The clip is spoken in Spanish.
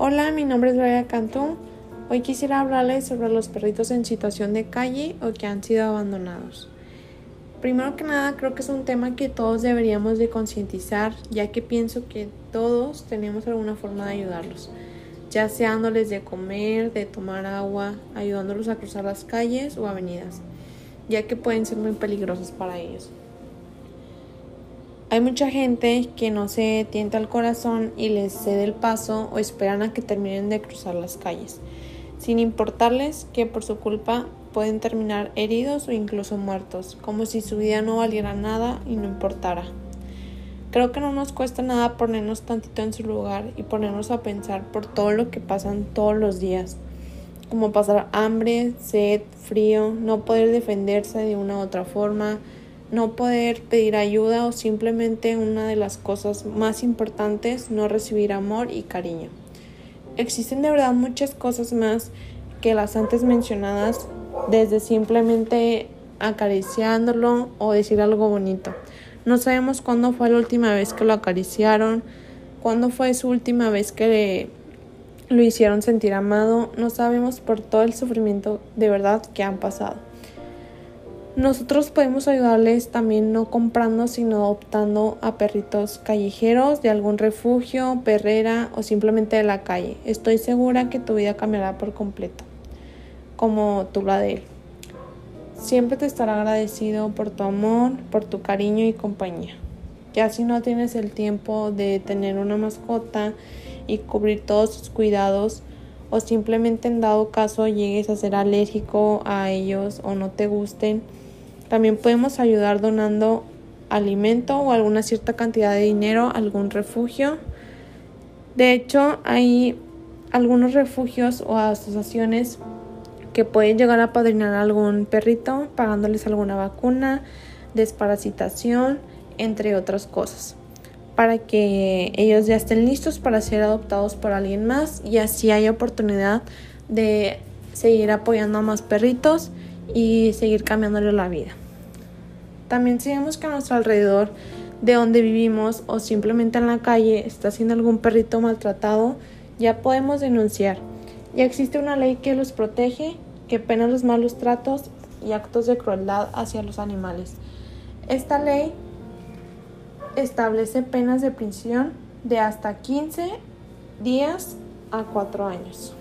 Hola, mi nombre es Brian Cantú. Hoy quisiera hablarles sobre los perritos en situación de calle o que han sido abandonados. Primero que nada, creo que es un tema que todos deberíamos de concientizar, ya que pienso que todos tenemos alguna forma de ayudarlos, ya sea dándoles de comer, de tomar agua, ayudándolos a cruzar las calles o avenidas, ya que pueden ser muy peligrosos para ellos. Hay mucha gente que no se tienta el corazón y les cede el paso o esperan a que terminen de cruzar las calles, sin importarles que por su culpa pueden terminar heridos o incluso muertos, como si su vida no valiera nada y no importara. Creo que no nos cuesta nada ponernos tantito en su lugar y ponernos a pensar por todo lo que pasan todos los días, como pasar hambre, sed, frío, no poder defenderse de una u otra forma, no poder pedir ayuda o simplemente una de las cosas más importantes, no recibir amor y cariño. Existen de verdad muchas cosas más que las antes mencionadas, desde simplemente acariciándolo o decir algo bonito. No sabemos cuándo fue la última vez que lo acariciaron, cuándo fue su última vez que lo hicieron sentir amado, no sabemos por todo el sufrimiento de verdad que han pasado. Nosotros podemos ayudarles también no comprando, sino adoptando a perritos callejeros de algún refugio, perrera o simplemente de la calle. Estoy segura que tu vida cambiará por completo, como tú la de él. Siempre te estará agradecido por tu amor, por tu cariño y compañía. Ya si no tienes el tiempo de tener una mascota y cubrir todos sus cuidados, o simplemente en dado caso llegues a ser alérgico a ellos o no te gusten, también podemos ayudar donando alimento o alguna cierta cantidad de dinero a algún refugio. De hecho, hay algunos refugios o asociaciones que pueden llegar a padrinar a algún perrito pagándoles alguna vacuna, desparasitación, entre otras cosas, para que ellos ya estén listos para ser adoptados por alguien más y así hay oportunidad de seguir apoyando a más perritos y seguir cambiándole la vida. También si vemos que a nuestro alrededor de donde vivimos o simplemente en la calle está siendo algún perrito maltratado, ya podemos denunciar. Ya existe una ley que los protege, que pena los malos tratos y actos de crueldad hacia los animales. Esta ley establece penas de prisión de hasta 15 días a 4 años.